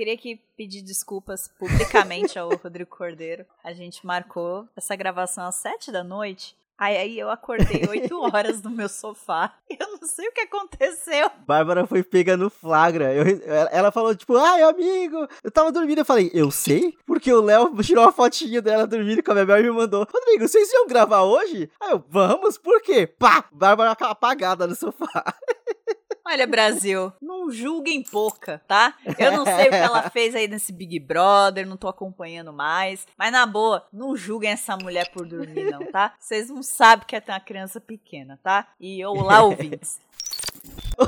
Queria aqui pedir desculpas publicamente ao Rodrigo Cordeiro. A gente marcou essa gravação às sete da noite. Aí, aí eu acordei oito horas no meu sofá. Eu não sei o que aconteceu. Bárbara foi pega no flagra. Eu, ela falou, tipo, ai, amigo, eu tava dormindo. Eu falei, eu sei? Porque o Léo tirou uma fotinha dela dormindo com a Bebel e me mandou. Rodrigo, vocês iam gravar hoje? Aí eu, vamos, por quê? Pá! Bárbara apagada no sofá. Olha, Brasil, não julguem pouca, tá? Eu não sei o que ela fez aí nesse Big Brother, não tô acompanhando mais. Mas na boa, não julguem essa mulher por dormir, não, tá? Vocês não sabem que é ter uma criança pequena, tá? E olá, ouvintes.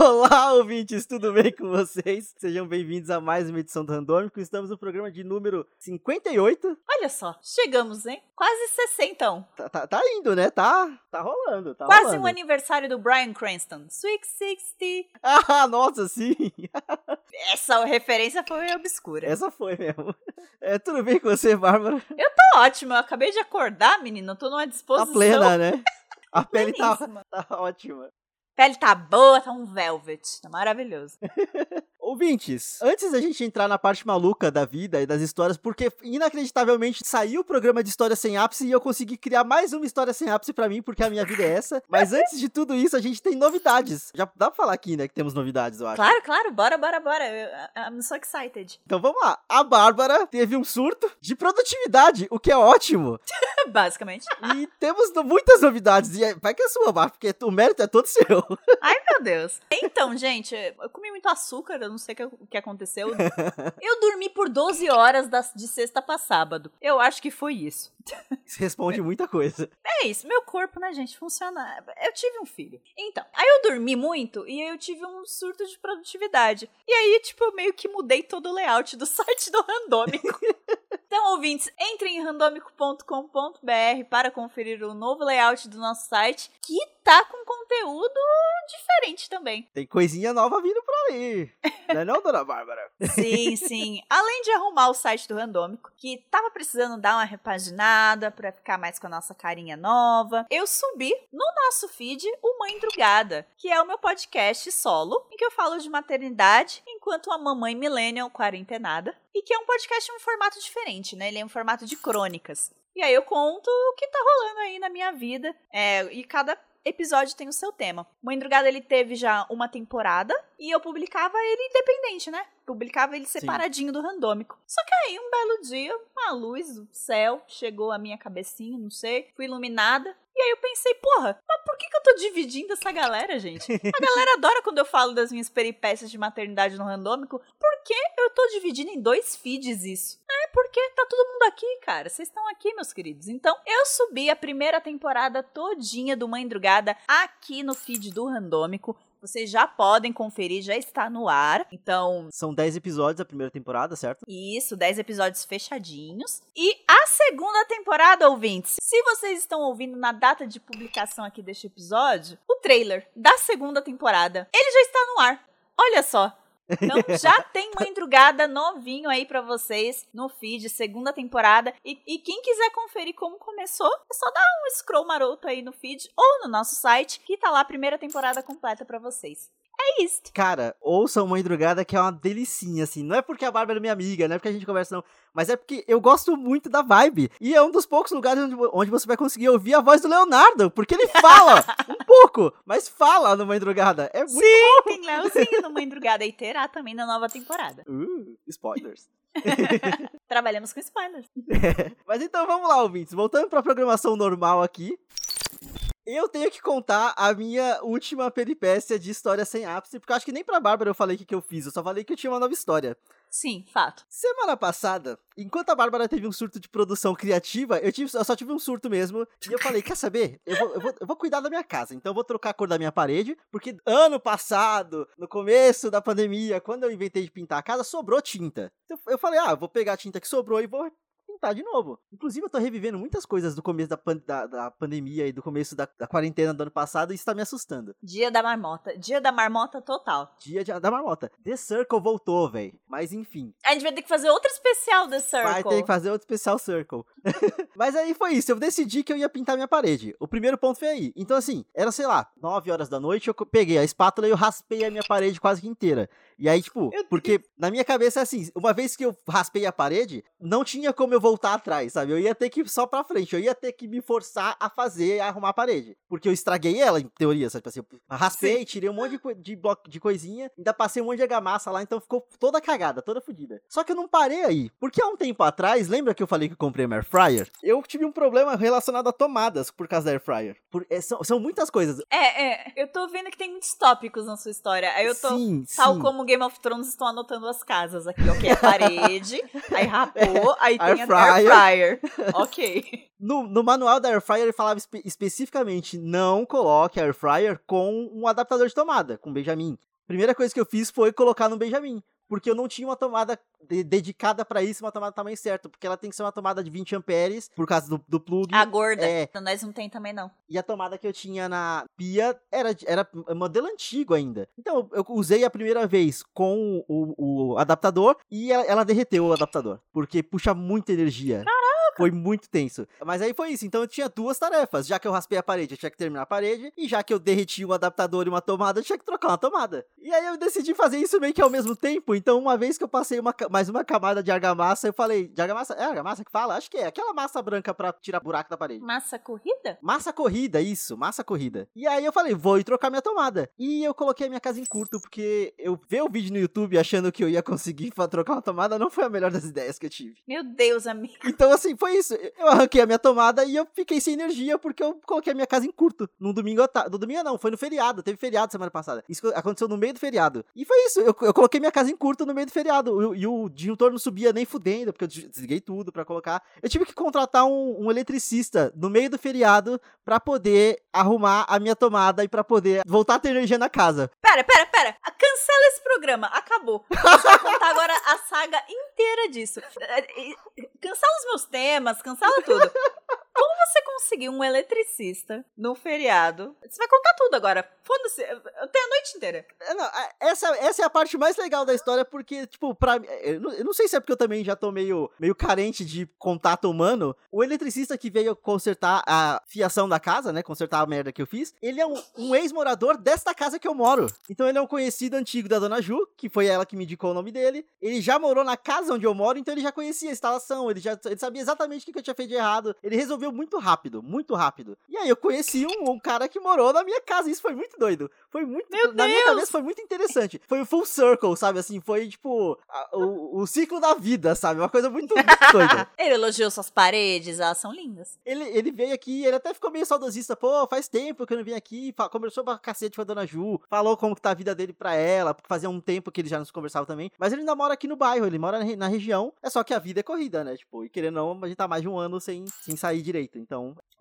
Olá, ouvintes, tudo bem com vocês? Sejam bem-vindos a mais uma edição do Randômico. Estamos no programa de número 58. Olha só, chegamos, hein? Quase 60. Então. Tá, tá, tá indo, né? Tá, tá rolando. Tá Quase rolando. um aniversário do Brian Cranston. Sweet 60. Ah, nossa, sim. Essa referência foi obscura. Essa foi mesmo. É, tudo bem com você, Bárbara? Eu tô ótima. Eu acabei de acordar, menina. Eu tô numa disposição. Tá plena, né? A pele tá, tá ótima pele tá boa, tá um velvet. Tá maravilhoso. Ouvintes, antes da gente entrar na parte maluca da vida e das histórias, porque inacreditavelmente saiu o programa de História Sem Ápice e eu consegui criar mais uma história sem ápice para mim, porque a minha vida é essa. Mas antes de tudo isso, a gente tem novidades. Já dá pra falar aqui, né, que temos novidades, eu acho. Claro, claro, bora, bora, bora. I'm so excited. Então vamos lá. A Bárbara teve um surto de produtividade, o que é ótimo. Basicamente. E temos muitas novidades. E é, vai que é sua, Bárbara, porque o mérito é todo seu. Ai, meu Deus. Então, gente, eu comi muito açúcar, eu não sei o que aconteceu. Eu dormi por 12 horas de sexta para sábado. Eu acho que foi isso. Isso responde muita coisa. É isso, meu corpo, né, gente, funciona. Eu tive um filho. Então, aí eu dormi muito e eu tive um surto de produtividade. E aí, tipo, eu meio que mudei todo o layout do site do Randômico. Então, ouvintes, entrem em randomico.com.br para conferir o novo layout do nosso site, que tá com conteúdo diferente também. Tem coisinha nova vindo por aí. Não é não, dona Bárbara? sim, sim. Além de arrumar o site do Randômico, que tava precisando dar uma repaginada para ficar mais com a nossa carinha nova, eu subi no nosso feed o Mãe Drugada, que é o meu podcast solo, em que eu falo de maternidade enquanto uma mamãe millennial quarentenada, e que é um podcast em um formato diferente, né? Ele é um formato de crônicas. E aí eu conto o que tá rolando aí na minha vida. É, e cada episódio tem o seu tema. Mãe Drugada ele teve já uma temporada e eu publicava ele independente, né? Publicava ele separadinho Sim. do randômico. Só que aí, um belo dia, uma luz do céu chegou à minha cabecinha, não sei, fui iluminada. E aí eu pensei, porra, mas por que, que eu tô dividindo essa galera, gente? A galera adora quando eu falo das minhas peripécias de maternidade no randômico. Por que eu tô dividindo em dois feeds isso? É porque tá todo mundo aqui, cara. Vocês estão aqui, meus queridos. Então, eu subi a primeira temporada todinha do Mãe Drugada aqui no feed do Randômico. Vocês já podem conferir, já está no ar. Então. São 10 episódios a primeira temporada, certo? Isso, 10 episódios fechadinhos. E a segunda temporada, ouvintes. Se vocês estão ouvindo na data de publicação aqui deste episódio, o trailer da segunda temporada, ele já está no ar. Olha só, então já tem Mãe Drugada novinho aí para vocês no feed, segunda temporada. E, e, quem quiser conferir como começou, é só dar um scroll maroto aí no feed ou no nosso site, que tá lá a primeira temporada completa para vocês. É isso. Cara, ouçam Mãe Drugada, que é uma delicinha, assim. Não é porque a Bárbara é minha amiga, não é porque a gente conversa, não. Mas é porque eu gosto muito da vibe. E é um dos poucos lugares onde, onde você vai conseguir ouvir a voz do Leonardo. Porque ele fala um pouco, mas fala no Mãe Drugada. É muito Sim, bom. tem Leozinho no Mãe Drugada. E terá também na nova temporada. Uh, spoilers. Trabalhamos com spoilers. É. Mas então vamos lá, ouvintes. Voltando para a programação normal aqui. Eu tenho que contar a minha última peripécia de história sem ápice, porque eu acho que nem pra Bárbara eu falei o que, que eu fiz, eu só falei que eu tinha uma nova história. Sim, fato. Semana passada, enquanto a Bárbara teve um surto de produção criativa, eu, tive, eu só tive um surto mesmo. E eu falei: quer saber? Eu vou, eu, vou, eu vou cuidar da minha casa. Então eu vou trocar a cor da minha parede. Porque ano passado, no começo da pandemia, quando eu inventei de pintar a casa, sobrou tinta. Então eu falei: ah, eu vou pegar a tinta que sobrou e vou tentar de novo. Inclusive, eu tô revivendo muitas coisas do começo da, pan da, da pandemia e do começo da, da, quarentena do ano passado e isso tá me assustando. Dia da marmota. Dia da marmota total. Dia de, da marmota. The Circle voltou, velho. Mas enfim. A gente vai ter que fazer outro especial The Circle. Vai ter que fazer outro especial Circle. Mas aí foi isso. Eu decidi que eu ia pintar minha parede. O primeiro ponto foi aí. Então, assim, era, sei lá, 9 horas da noite, eu peguei a espátula e eu raspei a minha parede quase que inteira. E aí, tipo, porque na minha cabeça é assim, uma vez que eu raspei a parede, não tinha como eu voltar atrás, sabe? Eu ia ter que ir só pra frente, eu ia ter que me forçar a fazer, a arrumar a parede. Porque eu estraguei ela, em teoria, sabe? Tipo assim, eu raspei, Sim. tirei um monte de, de, bloco, de coisinha, ainda passei um monte de argamassa lá, então ficou toda cagada, toda fodida. Só que eu não parei aí, porque há um tempo atrás, lembra que eu falei que eu comprei uma air fryer? Eu tive um problema relacionado a tomadas por causa da air fryer. Por, é, são, são muitas coisas. É, é, eu tô vendo que tem muitos tópicos na sua história. Aí eu tô, sim, tal sim. como Game of Thrones, estão anotando as casas aqui. Ok, a parede, aí rapou, aí tem a air fryer. ok. No, no manual da air fryer ele falava espe especificamente não coloque air fryer com um adaptador de tomada, com Benjamin. Primeira coisa que eu fiz foi colocar no Benjamin porque eu não tinha uma tomada de, dedicada para isso, uma tomada do tamanho certo, porque ela tem que ser uma tomada de 20 amperes, por causa do, do plug. A gorda, é. Então, nós não tem também não. E a tomada que eu tinha na pia era, era modelo antigo ainda. Então, eu usei a primeira vez com o, o adaptador e ela, ela derreteu o adaptador, porque puxa muita energia. Caraca! Foi muito tenso. Mas aí foi isso. Então eu tinha duas tarefas. Já que eu raspei a parede, eu tinha que terminar a parede. E já que eu derreti um adaptador e uma tomada, eu tinha que trocar uma tomada. E aí eu decidi fazer isso meio que ao mesmo tempo. Então, uma vez que eu passei uma, mais uma camada de argamassa, eu falei: de argamassa? É argamassa que fala? Acho que é. Aquela massa branca pra tirar buraco da parede. Massa corrida? Massa corrida, isso. Massa corrida. E aí eu falei: vou ir trocar minha tomada. E eu coloquei a minha casa em curto, porque eu ver o vídeo no YouTube achando que eu ia conseguir trocar uma tomada não foi a melhor das ideias que eu tive. Meu Deus, amigo. Então, assim, foi isso. Eu arranquei a minha tomada e eu fiquei sem energia porque eu coloquei a minha casa em curto. No domingo, no domingo não, foi no feriado. Teve feriado semana passada. Isso aconteceu no meio do feriado. E foi isso. Eu, eu coloquei minha casa em curto no meio do feriado. E, o disjuntor não subia nem fudendo, porque eu desliguei tudo para colocar. Eu tive que contratar um, um eletricista no meio do feriado para poder arrumar a minha tomada e para poder voltar a ter energia na casa. Pera, pera, pera. Cancela esse programa. Acabou. Vou contar agora a saga inteira disso. Cancela os meus temas, cancela tudo. Você conseguiu um eletricista no feriado? Você vai contar tudo agora. Foda-se, eu tenho a noite inteira. É, não, essa, essa é a parte mais legal da história, porque, tipo, pra não, eu não sei se é porque eu também já tô meio, meio carente de contato humano. O eletricista que veio consertar a fiação da casa, né? Consertar a merda que eu fiz, ele é um, um ex-morador desta casa que eu moro. Então ele é um conhecido antigo da dona Ju, que foi ela que me indicou o nome dele. Ele já morou na casa onde eu moro, então ele já conhecia a instalação, ele já ele sabia exatamente o que eu tinha feito de errado. Ele resolveu muito rápido, muito rápido. E aí eu conheci um, um cara que morou na minha casa. Isso foi muito doido. Foi muito. Meu na Deus! minha cabeça foi muito interessante. Foi o full circle, sabe? Assim, foi tipo a, o, o ciclo da vida, sabe? Uma coisa muito, muito doida. ele elogiou suas paredes, elas são lindas. Ele, ele veio aqui, ele até ficou meio saudosista. Pô, faz tempo que eu não vim aqui. Conversou pra cacete com a dona Ju. Falou como que tá a vida dele pra ela. Porque fazia um tempo que ele já nos conversava também. Mas ele ainda mora aqui no bairro, ele mora na, na região. É só que a vida é corrida, né? Tipo, e querendo ou não, a gente tá mais de um ano sem, sem sair direito. Então.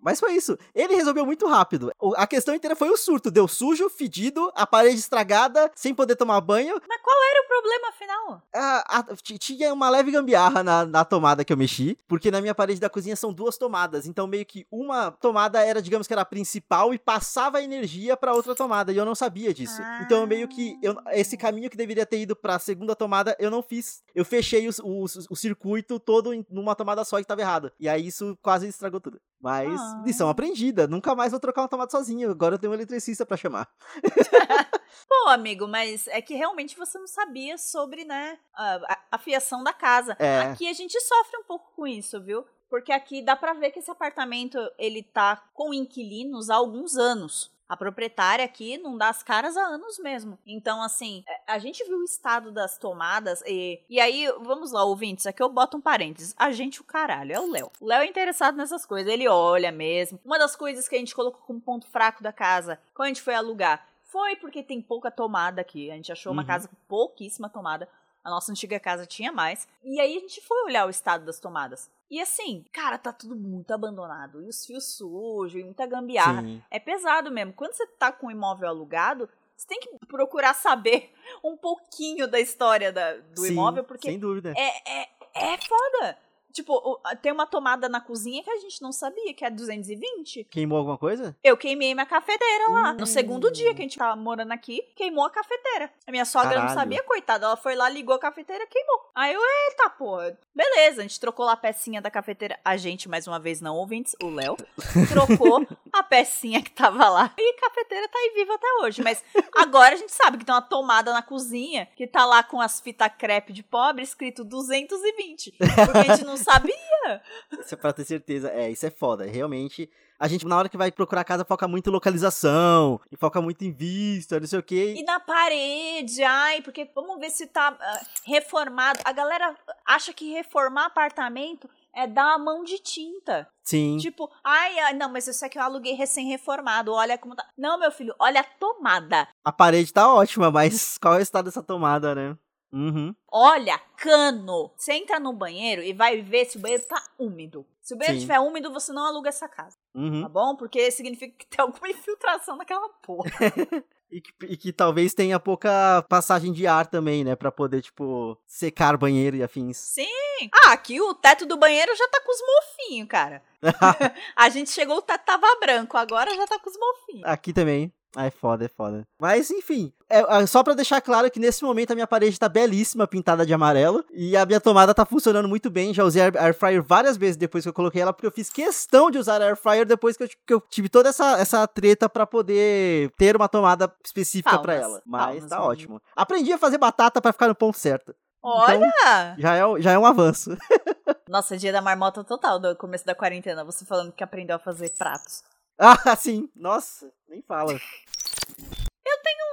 Mas foi isso. Ele resolveu muito rápido. A questão inteira foi o surto. Deu sujo, fedido, a parede estragada, sem poder tomar banho. Mas qual era o problema, afinal? A, tinha uma leve gambiarra na, na tomada que eu mexi. Porque na minha parede da cozinha são duas tomadas. Então, meio que uma tomada era, digamos que era a principal e passava energia para outra tomada. E eu não sabia disso. Ah. Então, meio que eu, esse caminho que deveria ter ido pra segunda tomada, eu não fiz. Eu fechei o, o, o circuito todo em, numa tomada só e tava errado. E aí isso quase estragou tudo. Mas ah. lição aprendida. Nunca mais vou trocar uma tomada sozinho. Agora eu tenho um eletricista para chamar. Pô, amigo, mas é que realmente você não sabia sobre, né, a, a fiação da casa. É. Aqui a gente sofre um pouco com isso, viu? Porque aqui dá pra ver que esse apartamento, ele tá com inquilinos há alguns anos. A proprietária aqui não dá as caras há anos mesmo. Então, assim, é, a gente viu o estado das tomadas e. E aí, vamos lá, ouvintes, aqui eu boto um parênteses. A gente, o caralho, é o Léo. O Léo é interessado nessas coisas, ele olha mesmo. Uma das coisas que a gente colocou como ponto fraco da casa, quando a gente foi alugar, foi porque tem pouca tomada aqui. A gente achou uma uhum. casa com pouquíssima tomada. A nossa antiga casa tinha mais. E aí a gente foi olhar o estado das tomadas. E assim, cara, tá tudo muito abandonado. E os fios sujos, e muita gambiarra. Sim. É pesado mesmo. Quando você tá com um imóvel alugado, você tem que procurar saber um pouquinho da história da, do Sim, imóvel, porque. Sem dúvida. É, é, é foda. Tipo, tem uma tomada na cozinha que a gente não sabia, que é 220. Queimou alguma coisa? Eu queimei minha cafeteira lá. No Uh. segundo dia que a gente tava morando aqui, queimou a cafeteira. A minha sogra não Caralho. sabia, coitada. Ela foi lá, ligou a cafeteira, queimou. Aí eu, eita porra. Beleza, a gente trocou lá a pecinha da cafeteira. A gente, mais uma vez, não ouvintes, o Léo, trocou a pecinha que tava lá. E a cafeteira tá aí viva até hoje. Mas agora a gente sabe que tem uma tomada na cozinha que tá lá com as fitas crepe de pobre escrito 220. Porque a gente não sabia. Isso é pra ter certeza. É, isso é foda. Realmente, a gente, na hora que vai procurar casa, foca muito em localização, e foca muito em vista, não sei o quê. E na parede, ai, porque vamos ver se tá ah, reformado. A galera acha que reformar apartamento é dar a mão de tinta. Sim. Tipo, ai, ai, não, mas isso aqui eu aluguei recém-reformado, olha como tá. Não, meu filho, olha a tomada. A parede tá ótima, mas qual é o estado dessa tomada, né? Uhum. Olha, cano. Você entra no banheiro e vai ver se o banheiro tá úmido. Se o banheiro estiver úmido, você não aluga essa casa, Uhum. tá bom? Porque significa que tem alguma infiltração naquela porra. E que, e que talvez tenha pouca passagem de ar também, né? Pra poder, tipo, secar banheiro e afins. Sim. Ah, aqui o teto do banheiro já tá com os mofinhos, cara. A gente chegou, o teto tava branco, agora já tá com os mofinhos. Aqui também. Ah, é foda, é foda. Mas, enfim, é, é, só pra deixar claro que nesse momento a minha parede tá belíssima, pintada de amarelo. E a minha tomada tá funcionando muito bem. Já usei a air, air fryer várias vezes depois que eu coloquei ela, porque eu fiz questão de usar a air fryer depois que eu, que eu tive toda essa, essa treta pra poder ter uma tomada específica pra Palmas, ela. Mas palmas, tá ótimo. Aprendi a fazer batata pra ficar no ponto certo. Olha! Já é, já é um avanço. Nossa, dia da marmota total do começo da quarentena. Você falando que aprendeu a fazer pratos. Ah, sim. Nossa, nem fala.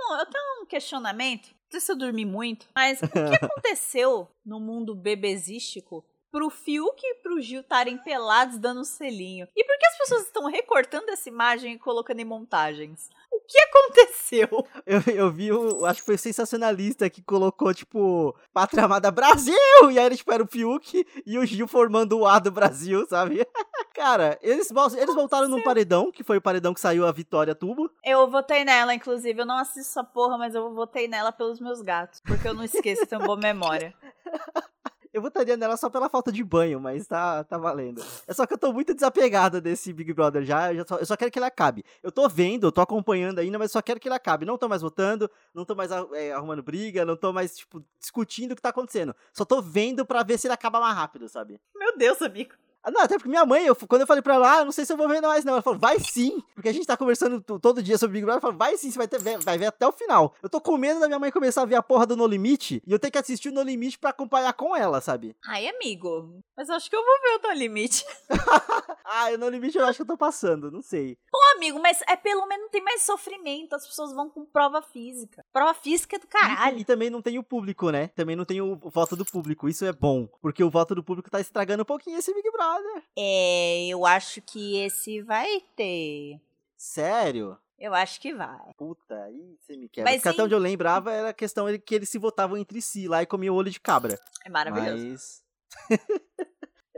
Bom, eu tenho um questionamento. Não sei se eu dormi muito, mas o que aconteceu no mundo bebezístico pro Fiuk e pro Gil estarem pelados dando um selinho? E por que as pessoas estão recortando essa imagem e colocando em montagens? O que aconteceu? Eu, eu vi, o, acho que foi o sensacionalista que colocou, tipo, Pátria Amada Brasil! E aí, tipo, era o Fiuk e o Gil formando o A do Brasil, sabe? Cara, eles, eles voltaram num paredão, que foi o paredão que saiu a Vitória Tubo. Eu votei nela, inclusive. Eu não assisto essa porra, mas eu votei nela pelos meus gatos. Porque eu não esqueço, tenho boa memória. Eu votaria nela só pela falta de banho, mas tá, tá valendo. É só que eu tô muito desapegado desse Big Brother já. Eu, só, eu só quero que ele acabe. Eu tô vendo, tô acompanhando ainda, mas só quero que ele acabe. Não tô mais votando, não tô mais é, arrumando briga, não tô mais, tipo, discutindo o que tá acontecendo. Só tô vendo pra ver se ele acaba mais rápido, sabe? Meu Deus, amigo. Ah, não, até porque minha mãe, eu, quando eu falei pra ela, ah, não sei se eu vou ver mais, não. Ela falou, vai sim. Porque a gente tá conversando todo dia sobre Big Brother. Ela falou, vai sim, você vai, ter, ver- vai ver até o final. Eu tô com medo da minha mãe começar a ver a porra do No Limite e eu ter que assistir o No Limite pra acompanhar com ela, sabe? Ai, amigo. Mas eu acho que eu vou ver o teu limite. ah, o No Limite eu acho que eu tô passando, não sei. Pô, amigo, mas é pelo menos não tem mais sofrimento. As pessoas vão com prova física. Prova física é do E, caralho. e também não tem o público, né? Também não tem o voto do público. Isso é bom. Porque o voto do público tá estragando um pouquinho esse Big Brother. É, eu acho que esse vai ter. Sério? Eu acho que vai. Puta, aí você me quebra. Mas Porque até em- onde eu lembrava era a questão que eles se votavam entre si lá e comiam olho de cabra. É maravilhoso. Mas...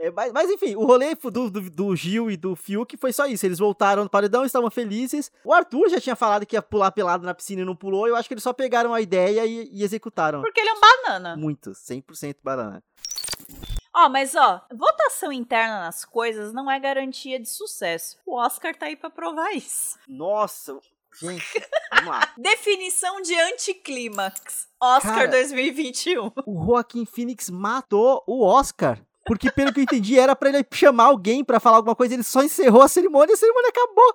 É, mas, mas enfim, o rolê do, do, do Gil e do Fiuk foi só isso. Eles voltaram no paredão, estavam felizes. O Arthur já tinha falado que ia pular pelado na piscina e não pulou. Eu acho que eles só pegaram a ideia e, e executaram. Porque ele é um banana. Muito, 100% banana. Ó, mas ó, votação interna nas coisas não é garantia de sucesso. O Oscar tá aí pra provar isso. Nossa, gente, vamos lá. Definição de anticlímax. Oscar Cara. 2021. O Joaquim Phoenix matou o Oscar. Porque, pelo que eu entendi, era pra ele chamar alguém pra falar alguma coisa. Ele só encerrou a cerimônia e a cerimônia acabou.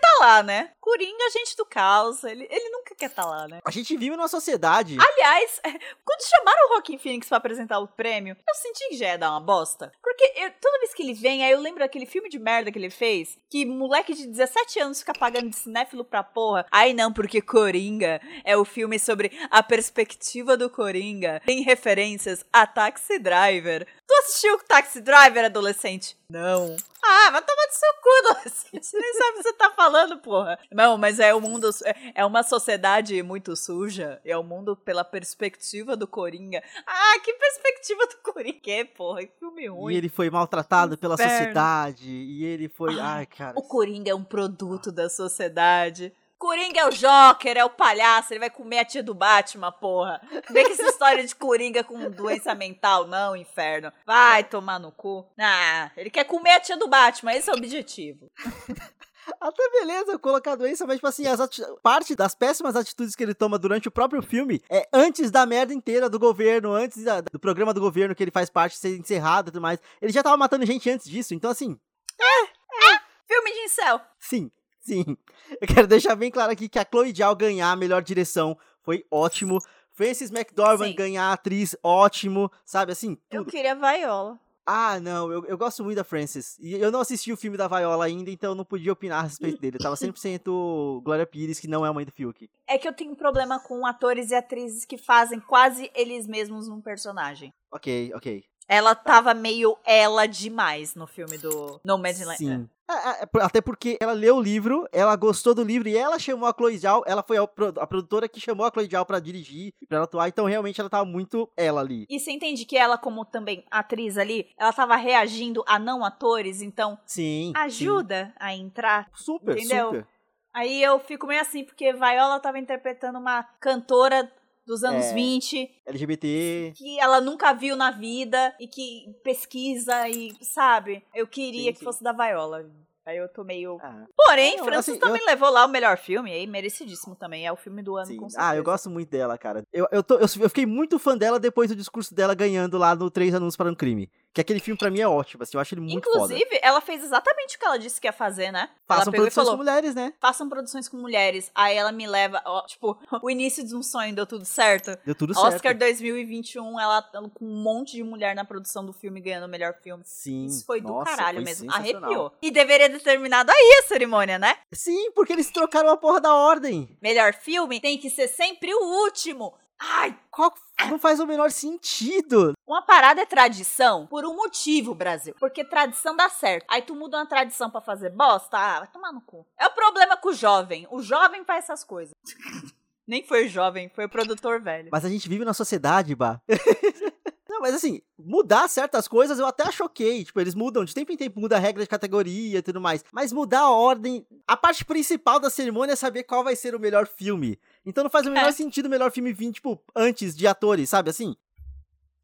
Tá lá, né? Coringa, gente do caos. Ele, ele nunca quer tá lá, né? A gente vive numa sociedade. Aliás, quando chamaram o Rockin' Phoenix pra apresentar o prêmio, eu senti que já ia dar uma bosta. Porque eu- toda vez que ele vem, aí eu lembro daquele filme de merda que ele fez, que moleque de 17 anos fica pagando de cinéfilo pra porra. Aí não, porque Coringa é o filme sobre a perspectiva do Coringa. Tem referências a Taxi Driver. Tu assistiu Taxi Driver, adolescente? Não. Ah, vai tomar do seu cu, adolescente. Você nem sabe o que você tá falando, porra. Não, mas é o mundo. é- É uma sociedade muito suja. É o mundo pela perspectiva do Coringa. Ah, que perspectiva do Coringa é, porra? Que filme ruim. E ele foi maltratado pela Inferno. sociedade. E ele foi. Ai, Ai, cara. O Coringa é um produto da sociedade. Coringa é o Joker, é o palhaço, ele vai comer a tia do Batman, porra. Vem com essa história de Coringa com doença mental, não, inferno. Vai tomar no cu. Ah, ele quer comer a tia do Batman, esse é o objetivo. Até beleza colocar doença, mas, tipo assim, as parte das péssimas atitudes que ele toma durante o próprio filme é antes da merda inteira do governo, antes da, do programa do governo que ele faz parte ser encerrado e tudo mais. Ele já tava matando gente antes disso, então, assim. É, é. Filme de incel. Sim, sim. Eu quero deixar bem claro aqui que a Chloe Zhao ganhar a melhor direção foi ótimo. Frances McDormand ganhar a atriz, ótimo. Sabe, assim, tudo. Eu queria Viola. Ah, não, eu, eu gosto muito da Frances. E eu não assisti o filme da Viola ainda, então eu não podia opinar a respeito dele. Eu tava 100% Glória Pires, que não é a mãe do Fiuk. É que eu tenho problema com atores e atrizes que fazem quase eles mesmos um personagem. Ok, ok. Ela tava meio ela demais no filme do No Man's Land. Sim. É, é, é até porque ela leu o livro, ela gostou do livro e ela chamou a Chloe Zhao, ela foi a, produtora que chamou a Chloe Zhao pra dirigir pra ela atuar, então realmente ela tava muito ela ali. E você entende que ela, como também atriz ali, ela tava reagindo a não atores, então sim, ajuda sim. a entrar. Super, entendeu? super. Aí eu fico meio assim, porque Viola tava interpretando uma cantora dos anos é, 20. LGBT. Que ela nunca viu na vida e que pesquisa e, sabe? Eu queria sim, que sim. fosse da Viola. Aí eu tô meio. Ah. Porém, não, Francis assim, também eu... levou lá o melhor filme, aí merecidíssimo também. É o filme do ano, Sim. com certeza. Ah, eu gosto muito dela, cara. Eu, eu, tô, eu, eu, fiquei muito fã dela depois do discurso dela ganhando lá no Três Anúncios para um Crime. Que aquele filme pra mim é ótimo, assim, eu acho ele muito Inclusive, foda. ela fez exatamente o que ela disse que ia fazer, né? Façam produções falou, com mulheres, né? Façam produções com mulheres. Aí ela me leva, ó, tipo, o início de um sonho deu tudo certo. Deu tudo certo. Oscar 2021, ela com um monte de mulher na produção do filme ganhando o melhor filme. Sim. Isso foi Nossa, do caralho foi mesmo. Arrepiou. E deveria ter terminado aí a cerimônia, né? Sim, porque eles trocaram a porra da ordem. Melhor filme tem que ser sempre o último. Ai, qual não faz o menor sentido. Uma parada é tradição por um motivo, Brasil. Porque tradição dá certo. Aí tu muda uma tradição para fazer bosta, ah, vai tomar no cu. É o problema com o jovem. O jovem faz essas coisas. Nem foi o jovem, foi o produtor velho. Mas a gente vive na sociedade, bah. Não, mas assim, mudar certas coisas eu até choquei. Tipo, eles mudam, de tempo em tempo muda a regra de categoria e tudo mais. Mas mudar a ordem. A parte principal da cerimônia é saber qual vai ser o melhor filme. Então não faz o menor é. sentido o melhor filme vir, tipo, antes de atores, sabe assim?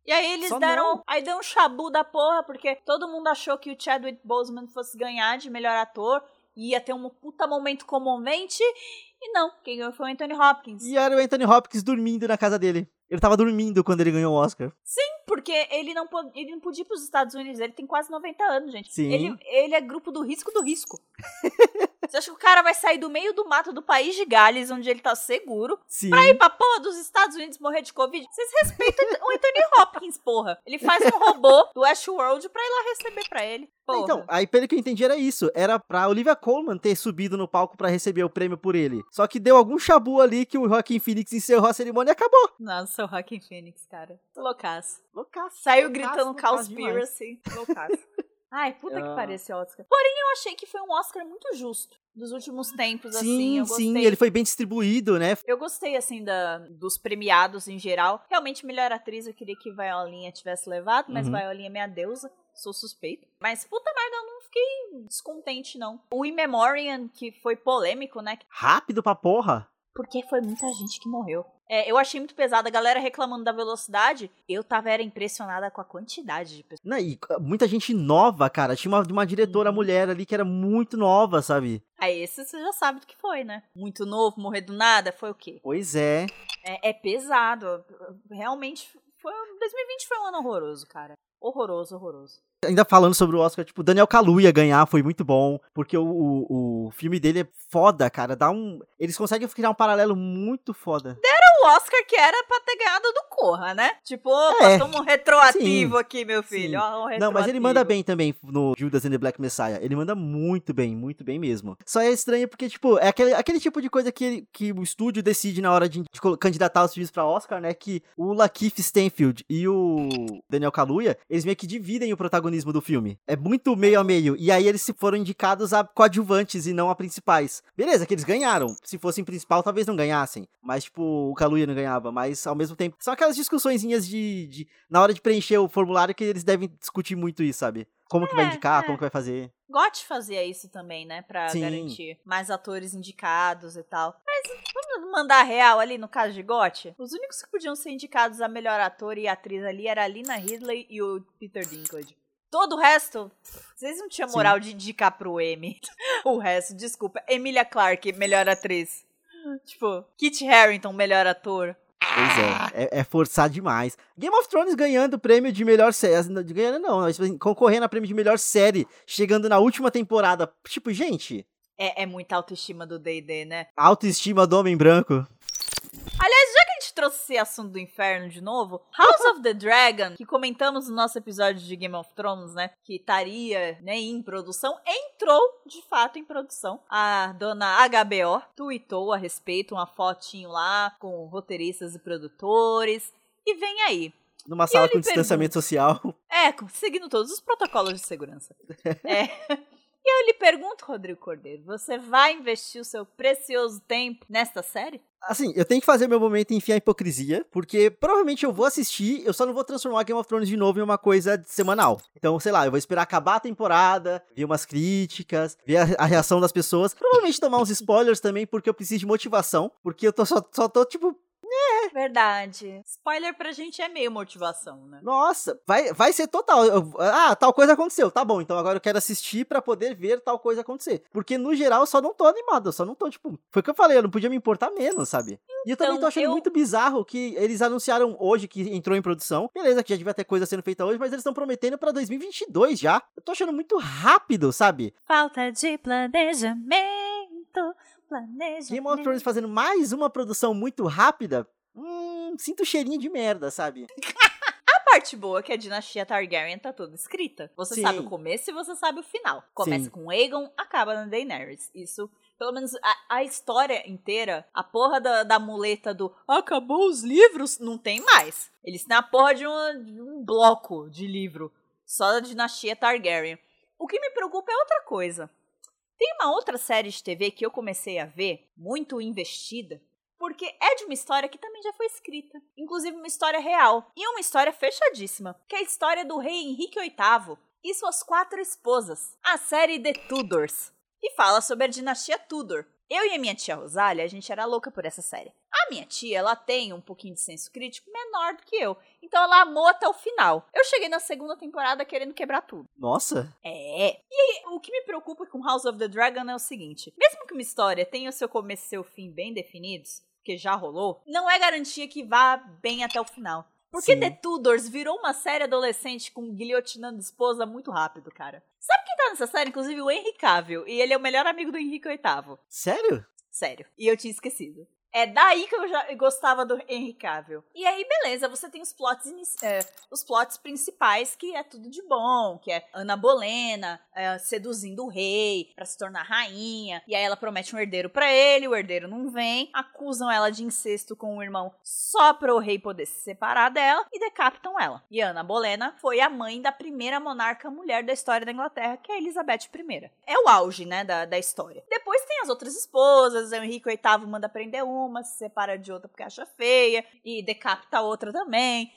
E aí eles Só deram. Não. Aí deu um chabu da porra, porque todo mundo achou que o Chadwick Boseman fosse ganhar de melhor ator. Ia ter um puta momento comovente. E não, quem ganhou foi o Anthony Hopkins. E era o Anthony Hopkins dormindo na casa dele. Ele tava dormindo quando ele ganhou o Oscar. Sim, porque ele não, ele não podia ir pros Estados Unidos. Ele tem quase 90 anos, gente. Sim. Ele, ele é grupo do risco do risco. Você acha que o cara vai sair do meio do mato do país de Gales, onde ele tá seguro, Sim. pra ir pra porra dos Estados Unidos morrer de Covid? Vocês respeitam o Anthony Hopkins, porra. Ele faz um robô do Westworld pra ir lá receber pra ele. Porra. Então, aí pelo que eu entendi era isso. Era pra Olivia Colman ter subido no palco pra receber o prêmio por ele. Só que deu algum chabu ali que o Joaquim Phoenix encerrou a cerimônia e acabou. Nossa, o Joaquim Phoenix, cara. Loucaço. Loucaço. Saiu loucaço, gritando conspiracy. Loucaço. Ai, puta que pariu esse Oscar. Porém, eu achei que foi um Oscar muito justo. Dos últimos tempos, sim, assim. Eu sim, ele foi bem distribuído, né? Eu gostei, assim, da, dos premiados em geral. Realmente, melhor atriz, eu queria que Violinha tivesse levado, mas uhum. Violinha é minha deusa. Sou suspeita. Mas, puta merda, eu não fiquei descontente, não. O In Memoriam, que foi polêmico, né? Rápido pra porra. Porque foi muita gente que morreu. É, eu achei muito pesado. A galera reclamando da velocidade. Eu tava era impressionada com a quantidade de pessoas. Não, e muita gente nova, cara. Tinha uma, uma diretora mulher ali que era muito nova, sabe? Aí esse você já sabe do que foi, né? Muito novo, morrer do nada, foi o quê? Pois é. É, é pesado. Realmente, foi, 2020 foi um ano horroroso, cara. Horroroso, horroroso. Ainda falando sobre o Oscar, tipo, Daniel Kaluuya ganhar foi muito bom, porque o, o, o, filme dele é foda, cara. Dá um. Eles conseguem criar um paralelo muito foda. Deram o Oscar que era pra ter ganhado do Corra, né? Tipo, é, um retroativo sim, aqui, meu filho. Ó, um Não, mas ele manda bem também no Judas and the Black Messiah. Ele manda muito bem, muito bem mesmo. Só é estranho porque, tipo, é aquele, aquele tipo de coisa que, que o estúdio decide na hora de, de candidatar os filmes pra Oscar, né? Que o Lakeith Stanfield e o Daniel Kaluuya, eles meio que dividem o protagonismo do filme. É muito meio a meio. E aí eles foram indicados a coadjuvantes e não a principais. Beleza, que eles ganharam. Se fossem principal, talvez não ganhassem. Mas, tipo, o Kaluuya não ganhava. Mas, ao mesmo tempo, são aquelas discussõezinhas de, de... Na hora de preencher o formulário que eles devem discutir muito isso, sabe? Como é, que vai indicar, é. como que vai fazer. GOT fazia isso também, né? Pra Sim. garantir mais atores indicados e tal. Mas vamos mandar real ali no caso de GOT? Os únicos que podiam ser indicados a melhor ator e atriz ali era a Lina Ridley e o Peter Dinklage. Todo o resto, vocês não tinham Sim. moral de indicar pro Emmy. o resto, desculpa. Emilia Clarke, melhor atriz. Tipo, Kit Harington, melhor ator. Pois é, é, é forçar demais. Game of Thrones ganhando o prêmio de melhor série. Ganhando não, mas assim, concorrendo a prêmio de melhor série, chegando na última temporada. Tipo, gente, É, é muita autoestima do D&D, né? autoestima do homem branco. Aliás, já trouxe esse assunto do inferno de novo, House of the Dragon, que comentamos no nosso episódio de Game of Thrones, né? Que estaria né, em produção, entrou de fato em produção. A dona HBO tweetou a respeito, uma fotinho lá com roteiristas e produtores. E vem aí. Numa sala lhe com distanciamento social. É, seguindo todos os protocolos de segurança. É. E eu lhe pergunto, Rodrigo Cordeiro, você vai investir o seu precioso tempo nesta série? Assim, eu tenho que fazer meu momento em enfiar hipocrisia, porque provavelmente eu vou assistir, eu só não vou transformar Game of Thrones de novo em uma coisa semanal. Então, sei lá, eu vou esperar acabar a temporada, ver umas críticas, ver a, a reação das pessoas, provavelmente tomar uns spoilers também, porque eu preciso de motivação, porque eu tô, só, só tô tipo, Verdade. Spoiler pra gente é meio motivação, né? nossa, vai, vai ser total. eu- ah, tal coisa aconteceu, tá bom, então agora eu quero assistir pra poder ver tal coisa acontecer. Porque no geral eu só não tô animado, eu só não tô, tipo, foi o que eu falei, eu não podia me importar menos, sabe? E eu também tô Então, achando eu- muito bizarro que eles anunciaram hoje que entrou em produção. Beleza, que já devia ter coisa sendo feita hoje, mas eles estão prometendo pra 2022 já. Eu tô achando muito rápido, sabe? Falta de planejamento. Planejamento. Game of Thrones fazendo mais uma produção muito rápida. Hum, sinto cheirinho de merda, sabe? A parte boa é que a dinastia Targaryen tá toda escrita. Você Sim. sabe o começo e você sabe o final. Começa Sim. com Aegon, acaba na Daenerys. Isso, pelo menos a, a história inteira, a porra da, da muleta do acabou os livros, não tem mais. Eles têm a porra de, uma- de um bloco de livro só da dinastia Targaryen. O que me preocupa é outra coisa. Tem uma outra série de TV que eu comecei a ver, muito investida, porque é de uma história que também já foi escrita. Inclusive uma história real. E uma história fechadíssima. Que é a história do rei Henrique VIII e suas quatro esposas. A série The Tudors. E fala sobre a dinastia Tudor. Eu e a minha tia Rosália, a gente era louca por essa série. A minha tia, ela tem um pouquinho de senso crítico menor do que eu. Então ela amou até o final. Eu cheguei na segunda temporada querendo quebrar tudo. Nossa. É. E o que me preocupa com House of the Dragon é o seguinte: mesmo que uma história tenha o seu começo e seu fim bem definidos, porque já rolou, não é garantia que vá bem até o final. Porque Sim. The Tudors virou uma série adolescente com guilhotinando esposa muito rápido, cara. Sabe nessa série? Inclusive o Henry Cavill. E ele é o melhor amigo do Henrique VIII. Sério? Sério. E eu tinha esquecido. É daí que eu já gostava do Henry Cavill. E aí, beleza, você tem os plots, é, os plots principais, que é tudo de bom, que é Ana Bolena é, seduzindo o rei pra se tornar rainha. E aí ela promete um herdeiro pra ele, o herdeiro não vem. Acusam ela de incesto com o irmão só para o rei poder se separar dela e decapitam ela. E Ana Bolena foi a mãe da primeira monarca mulher da história da Inglaterra, que é Elizabeth I. É o auge, né, da, da história. Depois tem as outras esposas, o Henrique VIII manda prender uma, se separa de outra porque acha feia, e decapita a outra também.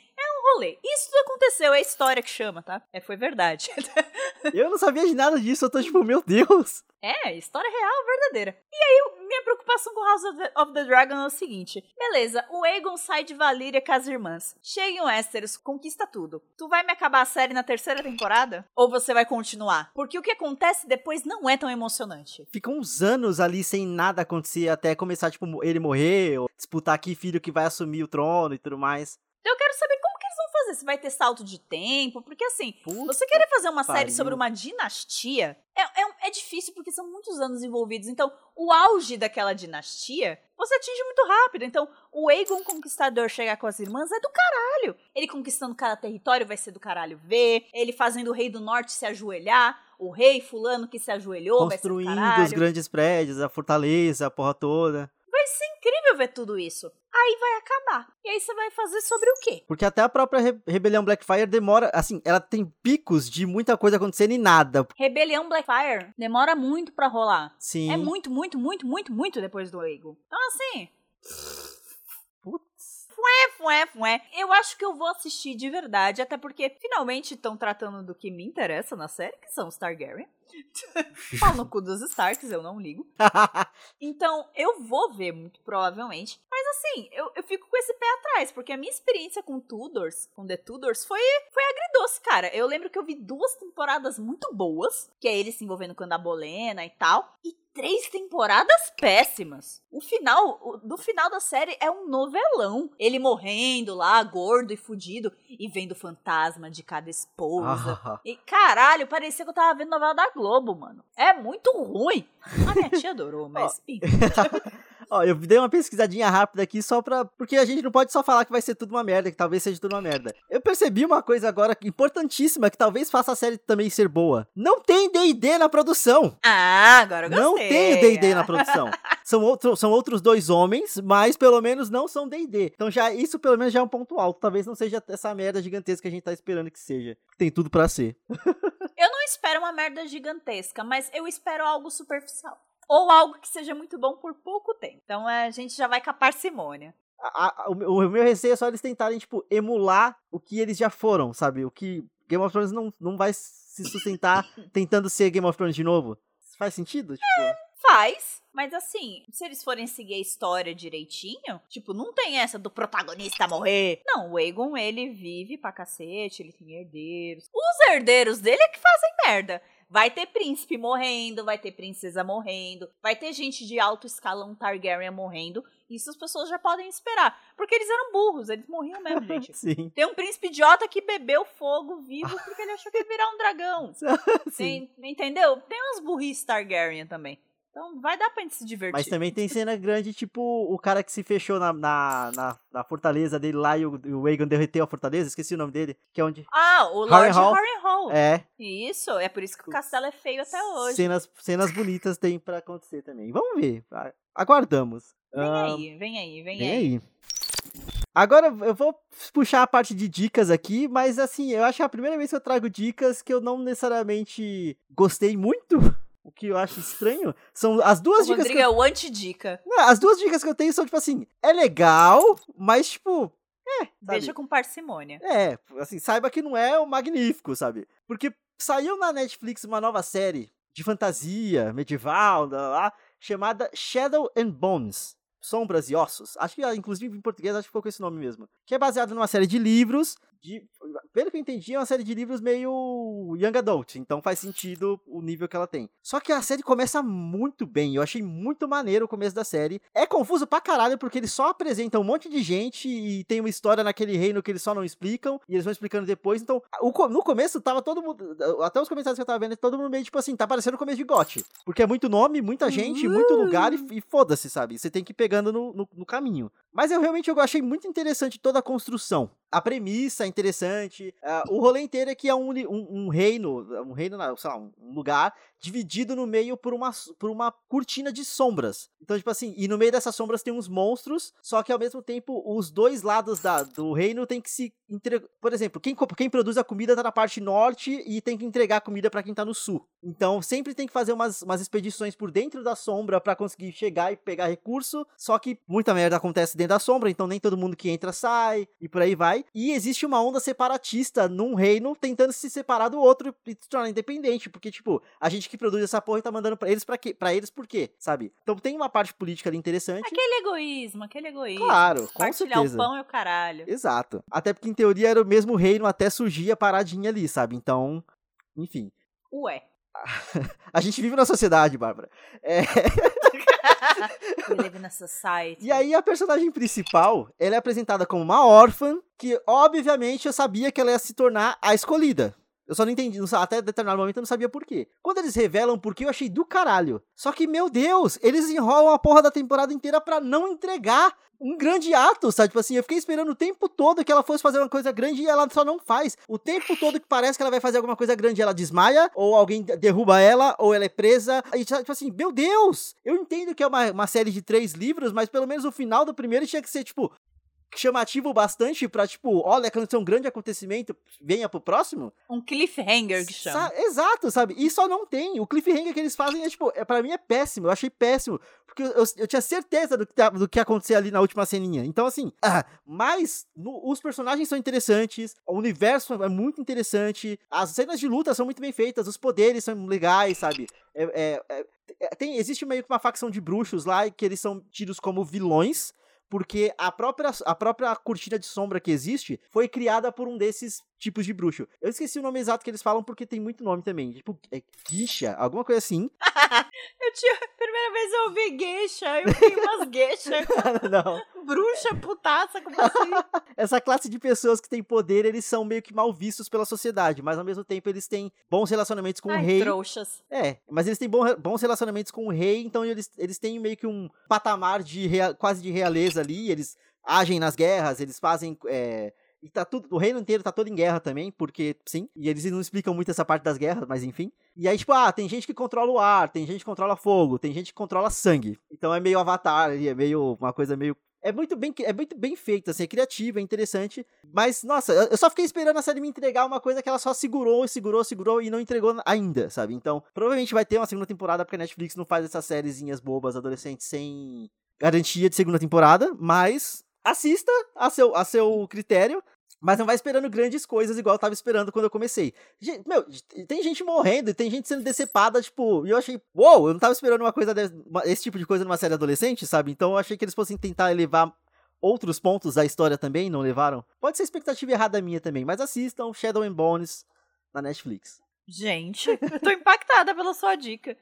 Rolê. Isso tudo aconteceu, é a história que chama, tá? É, foi verdade. Eu não sabia de nada disso, eu tô tipo, meu Deus. É, história real, verdadeira. E aí, minha preocupação com House of the, of the Dragon é o seguinte: beleza, o Aegon sai de Valíria com as irmãs. Chega em Westeros, conquista tudo. Tu vai me acabar a série na terceira temporada? Ou você vai continuar? Porque o que acontece depois não é tão emocionante. Ficam uns anos ali sem nada acontecer até começar, tipo, ele morrer, ou disputar que filho que vai assumir o trono e tudo mais. Então eu quero saber como que eles vão fazer. Se vai ter salto de tempo? Porque assim, Puta você querer fazer uma série pariu. sobre uma dinastia é, é, é difícil porque são muitos anos envolvidos. Então, o auge daquela dinastia você atinge muito rápido. Então, o Aegon Conquistador chegar com as irmãs é do caralho. Ele conquistando cada território vai ser do caralho ver. Ele fazendo o rei do norte se ajoelhar. O rei fulano que se ajoelhou vai ser Construindo os grandes prédios, a fortaleza, a porra toda. Vai ser incrível ver tudo isso. Aí vai acabar. E aí você vai fazer sobre o quê? Porque até a própria Re- Rebelião Blackfire demora, assim, ela tem picos de muita coisa acontecendo e nada. Rebelião Blackfire demora muito pra rolar. Sim. É muito, muito, muito, muito, muito depois do Aegon. Então, assim. Fué, fué, fué. Eu acho que eu vou assistir de verdade, até porque finalmente estão tratando do que me interessa na série, que são os Targaryen. Pau no cu dos Starks, eu não ligo. então, eu vou ver, muito provavelmente. Mas assim, eu, eu fico com esse pé atrás, porque a minha experiência com Tudors, com The Tudors, foi, foi agridoce, cara. Eu lembro que eu vi duas temporadas muito boas, que é ele se envolvendo com a Bolena e tal. E três temporadas péssimas. O final, do final da série é um novelão. Ele morrendo lá, gordo e fudido, e vendo o fantasma de cada esposa. Ah. E caralho, parecia que eu tava vendo novela da Globo, mano. É muito ruim. A minha tia adorou, mas. Ó, eu dei uma pesquisadinha rápida aqui só pra. Porque a gente não pode só falar que vai ser tudo uma merda, que talvez seja tudo uma merda. Eu percebi uma coisa agora importantíssima que talvez faça a série também ser boa. Não tem DD na produção. Ah, agora eu gostei. Não tem DD na produção. são, outro, são outros dois homens, mas pelo menos não são DD. Então já isso pelo menos já é um ponto alto. Talvez não seja essa merda gigantesca que a gente tá esperando que seja. Tem tudo para ser. eu não espero uma merda gigantesca, mas eu espero algo superficial ou algo que seja muito bom por pouco tempo. Então a gente já vai com a parcimônia. A, a, o, o, meu receio é só eles tentarem, tipo, emular o que eles já foram, sabe? O que Game of Thrones não, não vai se sustentar tentando ser Game of Thrones de novo. Faz sentido? Tipo... É, faz. Mas assim, se eles forem seguir a história direitinho, tipo, não tem essa do protagonista morrer. Não, o Aegon, ele vive pra cacete, ele tem herdeiros. Os herdeiros dele é que fazem merda. Vai ter príncipe morrendo, vai ter princesa morrendo, vai ter gente de alto escalão Targaryen morrendo. Isso as pessoas já podem esperar. Porque eles eram burros, eles morriam mesmo, gente. Sim. Tem um príncipe idiota que bebeu fogo vivo porque ele achou que ia virar um dragão. Sim. Tem, entendeu? Tem umas burrice Targaryen também. Então vai dar pra gente se divertir. Mas também tem cena grande, tipo o cara que se fechou na, na, na, na fortaleza dele lá e o, o Aegon derreteu a fortaleza, esqueci o nome dele, que é onde... Ah, o Lord Harrenhal. É. Isso, é por isso que o castelo é feio até hoje. Cenas, cenas bonitas tem para acontecer também. Vamos ver, aguardamos. Vem uh, aí, vem aí, vem, vem aí. aí. Agora eu vou puxar a parte de dicas aqui, mas assim, eu acho que é a primeira vez que eu trago dicas que eu não necessariamente gostei muito o que eu acho estranho são as duas o dicas. Rodrigo que eu... é o anti-dica. As duas dicas que eu tenho são, tipo assim, é legal, mas, tipo. É. Sabe? Deixa com parcimônia. É, assim, saiba que não é o magnífico, sabe? Porque saiu na Netflix uma nova série de fantasia medieval, lá, chamada Shadow and Bones. Sombras e Ossos. Acho que, inclusive, em português, acho que ficou com esse nome mesmo. Que é baseado numa série de livros de, pelo que eu entendi, é uma série de livros meio young adult, então faz sentido o nível que ela tem. Só que a série começa muito bem, eu achei muito maneiro o começo da série. É confuso pra caralho, porque eles só apresentam um monte de gente e tem uma história naquele reino que eles só não explicam, e eles vão explicando depois. Então, o, no começo tava todo mundo, até os comentários que eu tava vendo, todo mundo meio tipo assim, tá parecendo o começo de GOT. Porque é muito nome, muita gente, muito lugar e, e foda-se, sabe? Você tem que ir pegando no, no, no caminho. Mas eu realmente eu achei muito interessante toda a construção. A premissa é interessante. Uh, o rolê inteiro é que é um, um, um reino, um reino, sei lá, um lugar dividido no meio por uma, por uma cortina de sombras. Então, tipo assim, e no meio dessas sombras tem uns monstros, só que ao mesmo tempo os dois lados da, do reino tem que se entregar. Por exemplo, quem, quem produz a comida tá na parte norte e tem que entregar a comida para quem tá no sul. Então, sempre tem que fazer umas, umas expedições por dentro da sombra para conseguir chegar e pegar recurso. Só que muita merda acontece dentro da sombra, então nem todo mundo que entra sai e por aí vai. E existe uma onda separatista num reino tentando se separar do outro e se tornar independente, porque, tipo, a gente que produz essa porra e tá mandando pra eles pra quê? Pra eles por quê? Sabe? Então tem uma parte política ali interessante. Aquele egoísmo, aquele egoísmo. Claro, com certeza. o pão e o caralho. Exato. Até porque em teoria era o mesmo reino até surgir a paradinha ali, sabe? Então, enfim. Ué. a gente vive na sociedade, Bárbara. É... We live in a society. E aí a personagem principal, ela é apresentada como uma órfã, que obviamente eu sabia que ela ia se tornar a escolhida. Eu só não entendi, até determinado momento eu não sabia por quê. Quando eles revelam por quê, eu achei do caralho. Só que, meu Deus, eles enrolam a porra da temporada inteira para não entregar um grande ato, sabe? Tipo assim, eu fiquei esperando o tempo todo que ela fosse fazer uma coisa grande e ela só não faz. O tempo todo que parece que ela vai fazer alguma coisa grande, ela desmaia, ou alguém derruba ela, ou ela é presa. E, tipo assim, meu Deus! Eu entendo que é uma, uma série de três livros, mas pelo menos o final do primeiro tinha que ser, tipo, chamativo bastante pra, tipo, olha, aconteceu um grande acontecimento, venha pro próximo. Um cliffhanger que chama. Sa exato, sabe? E só não tem. O cliffhanger que eles fazem é, tipo, é, pra mim é péssimo. Eu achei péssimo. Porque eu, eu, eu tinha certeza do que, tá, do que ia acontecer ali na última ceninha. Então, assim, ah, mas no, os personagens são interessantes, o universo é muito interessante, as cenas de luta são muito bem feitas, os poderes são legais, sabe? É, é, é, é tem, existe meio que uma facção de bruxos lá que eles são tidos como vilões porque a própria, a própria cortina de sombra que existe foi criada por um desses tipos de bruxo. Eu esqueci o nome exato que eles falam porque tem muito nome também. Tipo, é guixa, alguma coisa assim. eu tinha. Primeira vez eu ouvi gueixa, eu vi umas gueixas. não. Bruxa, putaça, como assim? Essa classe de pessoas que tem poder, eles são meio que mal vistos pela sociedade, mas ao mesmo tempo eles têm bons relacionamentos com Ai, o rei. trouxas. É, mas eles têm bons relacionamentos com o rei, então eles, eles têm meio que um patamar de quase de realeza ali, eles agem nas guerras, eles fazem. É, e tá tudo, o reino inteiro tá todo em guerra também, porque sim. E eles não explicam muito essa parte das guerras, mas enfim. E aí, tipo, ah, tem gente que controla o ar, tem gente que controla fogo, tem gente que controla sangue. Então é meio avatar ali, é meio uma coisa meio. É muito bem, é muito bem feito, assim, é criativo, é interessante. Mas, nossa, eu só fiquei esperando a série me entregar uma coisa que ela só segurou, segurou, segurou e não entregou ainda, sabe? Então, provavelmente vai ter uma segunda temporada, porque a Netflix não faz essas sériezinhas bobas adolescentes sem garantia de segunda temporada, mas assista a seu, a seu critério, mas não vai esperando grandes coisas igual eu tava esperando quando eu comecei. Gente, meu, tem gente morrendo e tem gente sendo decepada, tipo, e eu achei, uou, wow, eu não tava esperando uma coisa desse, esse tipo de coisa numa série adolescente, sabe? Então eu achei que eles fossem tentar elevar outros pontos da história também, não levaram. Pode ser expectativa errada minha também, mas assistam Shadow and Bones na Netflix. Gente, eu tô impactada pela sua dica.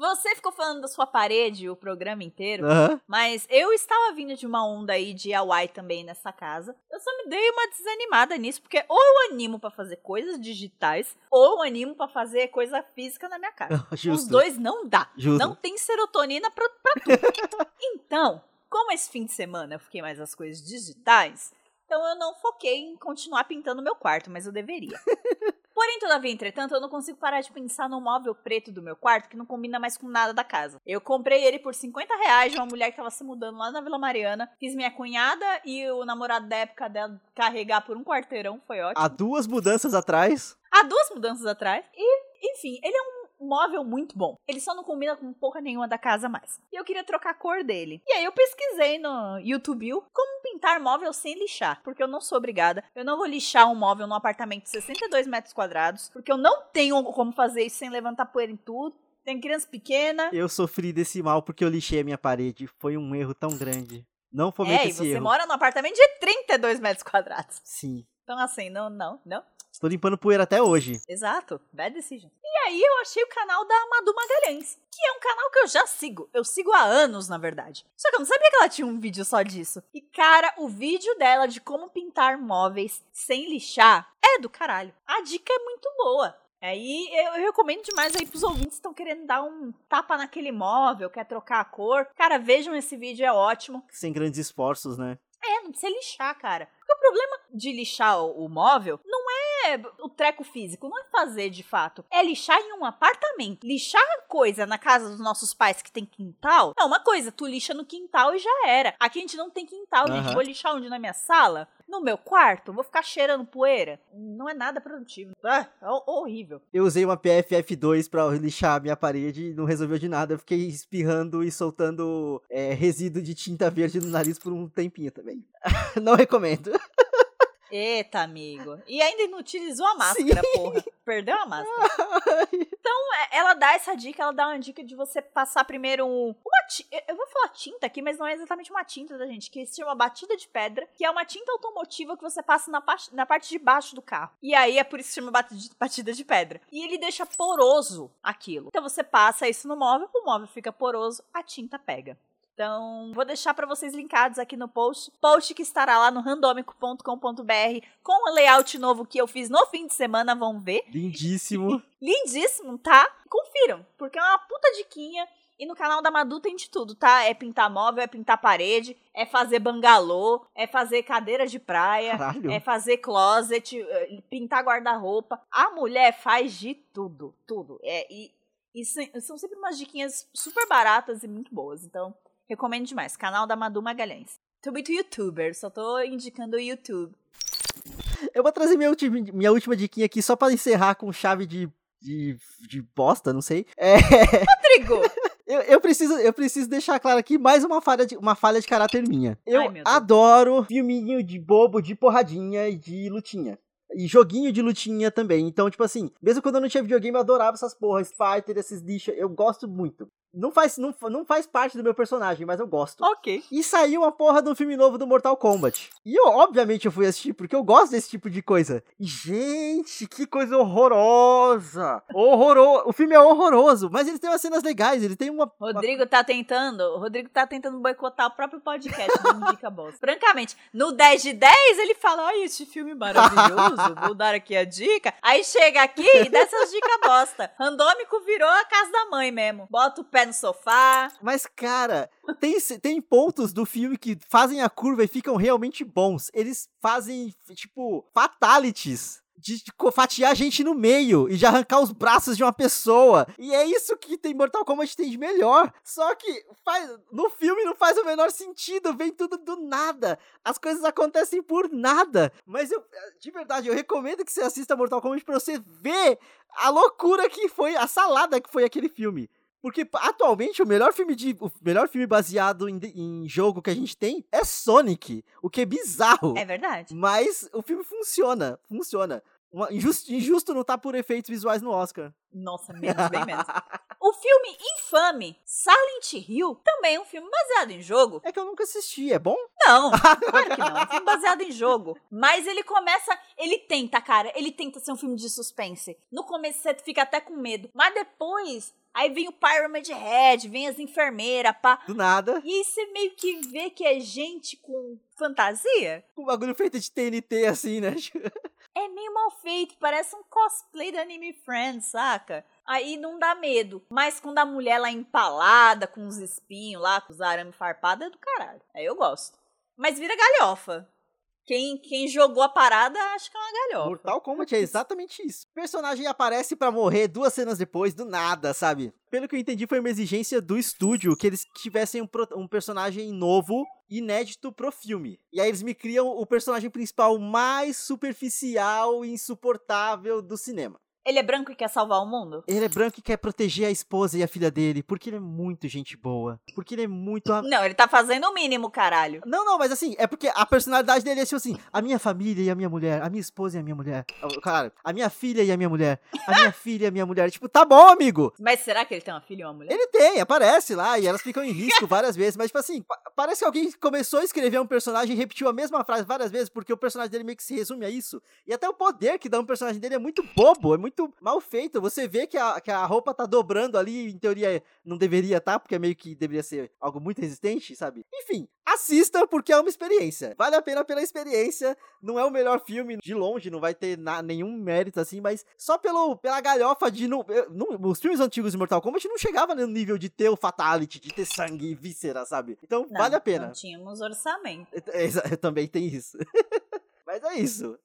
Você ficou falando da sua parede o programa inteiro, mas eu estava vindo de uma onda aí de Hawaii também nessa casa. Eu só me dei uma desanimada nisso, porque ou eu animo para fazer coisas digitais, ou eu animo para fazer coisa física na minha casa. Os dois não dá. Justo. Não tem serotonina pra, pra tudo. então, como esse fim de semana eu fiquei mais as coisas digitais, então eu não foquei em continuar pintando meu quarto, mas eu deveria. Porém, todavia, entretanto, eu não consigo parar de pensar no móvel preto do meu quarto que não combina mais com nada da casa. Eu comprei ele por 50 reais de uma mulher que tava se mudando lá na Vila Mariana. Fiz minha cunhada e o namorado da época dela carregar por um quarteirão, foi ótimo. Há duas mudanças atrás. Há duas mudanças atrás. E, enfim, ele é um móvel muito bom. Ele só não combina com porra nenhuma da casa mais. E eu queria trocar a cor dele. E aí eu pesquisei no YouTube como pintar móvel sem lixar, porque eu não sou obrigada. Eu não vou lixar um móvel num apartamento de 62 metros quadrados, porque eu não tenho como fazer isso sem levantar poeira em tudo. Tem criança pequena. Eu sofri desse mal porque eu lixei a minha parede. Foi um erro tão grande. Não fomenta é, esse e você erro. mora num apartamento de 32 metros quadrados. Sim. Então assim, não, não, não. Estou limpando poeira até hoje. Exato. Bad decision. E aí eu achei o canal da Madu Magalhães, que é um canal que eu já sigo. Eu sigo há anos, na verdade. Só que eu não sabia que ela tinha um vídeo só disso. E cara, o vídeo dela de como pintar móveis sem lixar é do caralho. A dica é muito boa. Aí eu, recomendo demais aí pros ouvintes que estão querendo dar um tapa naquele móvel, quer trocar a cor. Cara, vejam esse vídeo, é ótimo. Sem grandes esforços, né? É, não precisa lixar, cara. Porque o problema de lixar o, o móvel não é o treco físico, não é fazer de fato. É lixar em um apartamento. Lixar coisa na casa dos nossos pais que tem quintal é uma coisa. Tu lixa no quintal e já era. Aqui a gente não tem quintal, uhum. gente. Vou lixar onde? Na minha sala? No meu quarto? Vou ficar cheirando poeira? Não é nada produtivo. Ah, é horrível. Eu usei uma PFF2 pra lixar a minha parede e não resolveu de nada. Eu fiquei espirrando e soltando é, resíduo de tinta verde no nariz por um tempinho também. não recomendo. Eita, amigo. E ainda inutilizou a máscara, Sim. porra. Perdeu a máscara. então, é, ela dá essa dica, ela dá uma dica de você passar primeiro um, uma tinta. Eu vou falar tinta aqui, mas não é exatamente uma tinta da gente, que se chama batida de pedra, que é uma tinta automotiva que você passa na, na parte de baixo do carro. E aí é por isso que chama batida de pedra. E ele deixa poroso aquilo. Então você passa isso no móvel, o móvel fica poroso, a tinta pega. Então, vou deixar para vocês linkados aqui no post. Post que estará lá no randomico.com.br com o layout novo que eu fiz no fim de semana, vão ver. Lindíssimo. Lindíssimo, tá? Confiram, porque é uma puta diquinha. E no canal da Madu tem de tudo, tá? É pintar móvel, é pintar parede, é fazer bangalô, é fazer cadeira de praia, Caralho. é fazer closet, eh, pintar guarda-roupa. A mulher faz de tudo, tudo. É, e, e são sempre umas diquinhas super baratas e muito boas. Então, Recomendo demais. Canal da Madu Magalhães. Tô muito youtuber, só tô indicando o YouTube. Eu vou trazer minha última, minha última diquinha aqui só para encerrar com chave de, de, de bosta, não sei. É... Rodrigo! Eu, eu, preciso, eu preciso deixar claro aqui mais uma falha de, uma falha de caráter minha. Eu Ai, adoro filminho de bobo, de porradinha e de lutinha. E joguinho de lutinha também. Então, tipo assim, mesmo quando eu não tinha videogame, eu adorava essas porras, fighter, esses lixos. Eu gosto muito. Não faz, não, não faz parte do meu personagem, mas eu gosto. ok. E saiu uma porra um filme novo do Mortal Kombat. E eu, obviamente, eu fui assistir porque eu gosto desse tipo de coisa. E, gente, que coisa horrorosa! Horroroso! O filme é horroroso, mas ele tem umas cenas legais, ele tem uma. uma- Rodrigo tá tentando, o Rodrigo tá tentando boicotar o próprio podcast do Indica Bosta. Francamente, no 10 de 10 ele fala, ai, esse filme maravilhoso, vou dar aqui a dica. Aí chega aqui e dá essas dicas bosta. Randômico virou a casa da mãe mesmo. Bota o pé no sofá. Mas, cara, tem, tem pontos do filme que fazem a curva e ficam realmente bons. Eles fazem, tipo, fatalities. De fatiar a gente no meio e de arrancar os braços de uma pessoa. E é isso que tem Mortal Kombat tem de melhor. Só que faz, no filme não faz o menor sentido, vem tudo do nada. As coisas acontecem por nada. Mas eu, de verdade, eu recomendo que você assista Mortal Kombat pra você ver a loucura que foi, a salada que foi aquele filme. Porque atualmente o melhor filme de o melhor filme baseado em, em jogo que a gente tem é Sonic, o que é bizarro. É verdade. Mas o filme funciona, funciona. Uma- injusto, injusto não tá por efeitos visuais no Oscar. Nossa, menos, bem menos. O filme infame Silent Hill também é um filme baseado em jogo. É que eu nunca assisti, é bom? Não, claro que não. É um filme baseado em jogo. Mas ele começa. Ele tenta, cara. Ele tenta ser um filme de suspense. No começo você fica até com medo. Mas depois. Aí vem o Pyramid Head, vem as enfermeiras, pá. Do nada. E aí você meio que vê que é gente com fantasia. Um bagulho feito de TNT assim, né? É meio mal feito, parece um cosplay da Anime Friends, saca? Aí não dá medo. Mas quando a mulher lá empalada, com os espinhos lá, com os arame farpados, é do caralho. Aí eu gosto. Mas vira galhofa. Quem, quem jogou a parada, acho que é uma galhofa. Mortal Kombat é exatamente isso. O personagem aparece pra morrer duas cenas depois, do nada, sabe? Pelo que eu entendi, foi uma exigência do estúdio que eles tivessem um, um personagem novo, inédito pro filme. E aí eles me criam o personagem principal mais superficial e insuportável do cinema. Ele é branco e quer salvar o mundo? Ele é branco e quer proteger a esposa e a filha dele, porque ele é muito gente boa. Porque ele é muito. a- Não, ele tá fazendo o mínimo, caralho. Não, não, mas assim, é porque a personalidade dele é tipo assim: a minha família e a minha mulher, a minha esposa e a minha mulher. Cara, a minha filha e a minha mulher, a minha filha e a minha mulher. Tipo, tá bom, amigo. Mas será que ele tem uma filha e uma mulher? Ele tem, aparece lá e elas ficam em risco várias vezes, mas tipo assim, pa- parece que alguém começou a escrever um personagem e repetiu a mesma frase várias vezes, porque o personagem dele meio que se resume a isso. E até o poder que dá um personagem dele é muito bobo, é muito mal feito. Você vê que a, que a roupa tá dobrando ali, em teoria não deveria estar, porque meio que deveria ser algo muito resistente, sabe? Enfim, assista porque é uma experiência. Vale a pena pela experiência. Não é o melhor filme de longe, não vai ter na- nenhum mérito assim, mas só pelo, pela galhofa de. Não, eu- não- os filmes antigos de Mortal Kombat não chegavam no nível de ter o Fatality, de ter sangue e víscera, sabe? Então Não, vale a pena. Não tínhamos orçamento. É, é, também tem isso. mas é isso.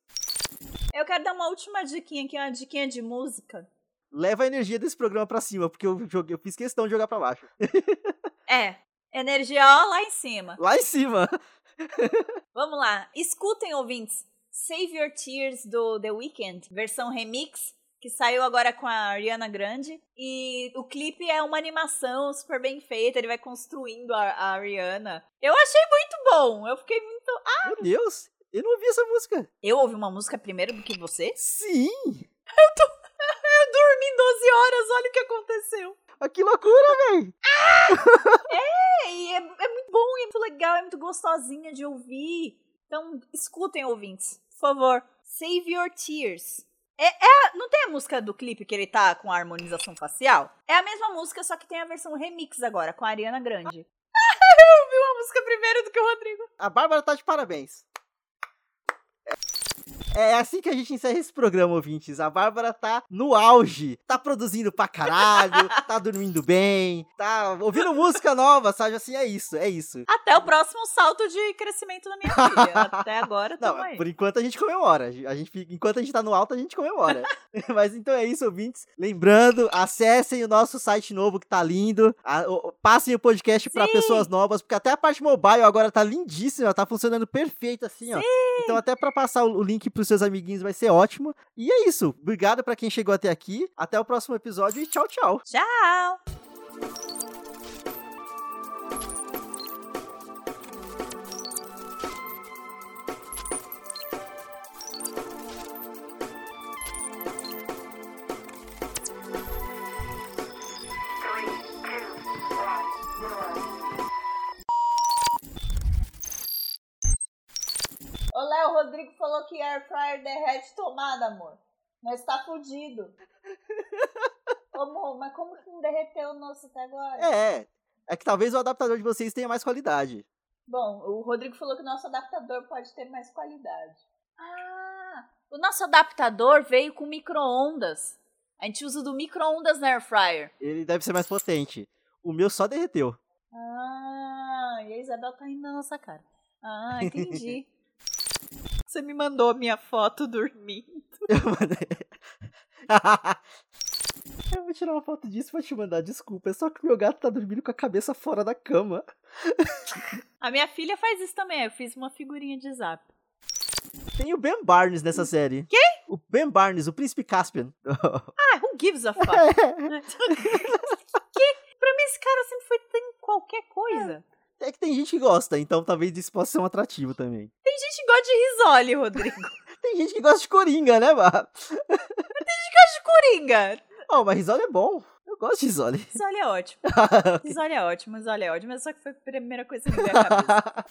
Eu quero dar uma última diquinha aqui, uma diquinha de música. Leva a energia desse programa pra cima, porque eu, joguei, eu fiz questão de jogar pra baixo. É, energia ó, lá em cima. Lá em cima. Vamos lá, escutem, ouvintes. Save Your Tears do The Weeknd, versão remix, que saiu agora com a Ariana Grande. E o clipe é uma animação super bem feita, ele vai construindo a, a Ariana. Eu achei muito bom, eu fiquei muito. Ah, Meu Deus, eu não ouvi essa música. eu ouvi uma música primeiro do que você? Sim! Eu dormi 12 horas, olha o que aconteceu. Ah, que loucura, véi! É, e é, é muito bom, é muito legal, é muito gostosinha de ouvir. Então, escutem, ouvintes, por favor. Save Your Tears. É, é não tem a música do clipe que ele tá com a harmonização facial? É a mesma música, só que tem a versão remix agora, com a Ariana Grande. Eu ouvi uma música primeiro do que o Rodrigo. A Bárbara tá de parabéns. É assim que a gente encerra esse programa, ouvintes. A Bárbara tá no auge. Tá produzindo pra caralho, tá dormindo bem, tá ouvindo música nova, sabe? Assim, é isso, é isso. Até o próximo salto de crescimento da minha filha. Até agora, Não, aí. por enquanto a gente comemora. A gente, enquanto a gente tá no alto, a gente comemora. Mas então é isso, ouvintes. Lembrando, acessem o nosso site novo que tá lindo. A- o- passem o podcast pra Sim. pessoas novas, porque até a parte mobile agora tá lindíssima, tá funcionando perfeito assim, ó. Então até pra passar o o link seus amiguinhos vai ser ótimo. E é isso. Obrigado pra quem chegou até aqui. Até o próximo episódio e tchau, tchau. Tchau! Que air fryer derrete tomada, amor. Mas tá fudido. Amor, mas como que não derreteu o nosso até agora? É, é que talvez o adaptador de vocês tenha mais qualidade. Bom, o Rodrigo falou que o nosso adaptador pode ter mais qualidade. Ah, o nosso adaptador veio com micro-ondas. A gente usa do micro-ondas na air fryer. Ele deve ser mais potente. O meu só derreteu. Ah, e a Isabel tá indo na nossa cara. Ah, entendi. Você me mandou a minha foto dormindo. Eu mandei. Eu vou tirar uma foto disso e vou te mandar, desculpa. É só que meu gato tá dormindo com a cabeça fora da cama. A minha filha faz isso também. Eu fiz uma figurinha de zap. Tem o Ben Barnes nessa série. Quem? O Ben Barnes, o príncipe Caspian. Ah, who gives a fuck? que? Pra mim esse cara sempre foi em qualquer coisa. É que tem gente que gosta, então talvez isso possa ser um atrativo também. Tem gente que gosta de risole, Rodrigo. Tem gente que gosta de Coringa, né, Bah? de Coringa. Oh, mas Risole é bom. Eu gosto de Risole. Risole é ótimo. Risole é ótimo, risole é ótimo. Mas só que foi a primeira coisa que me veio à cabeça.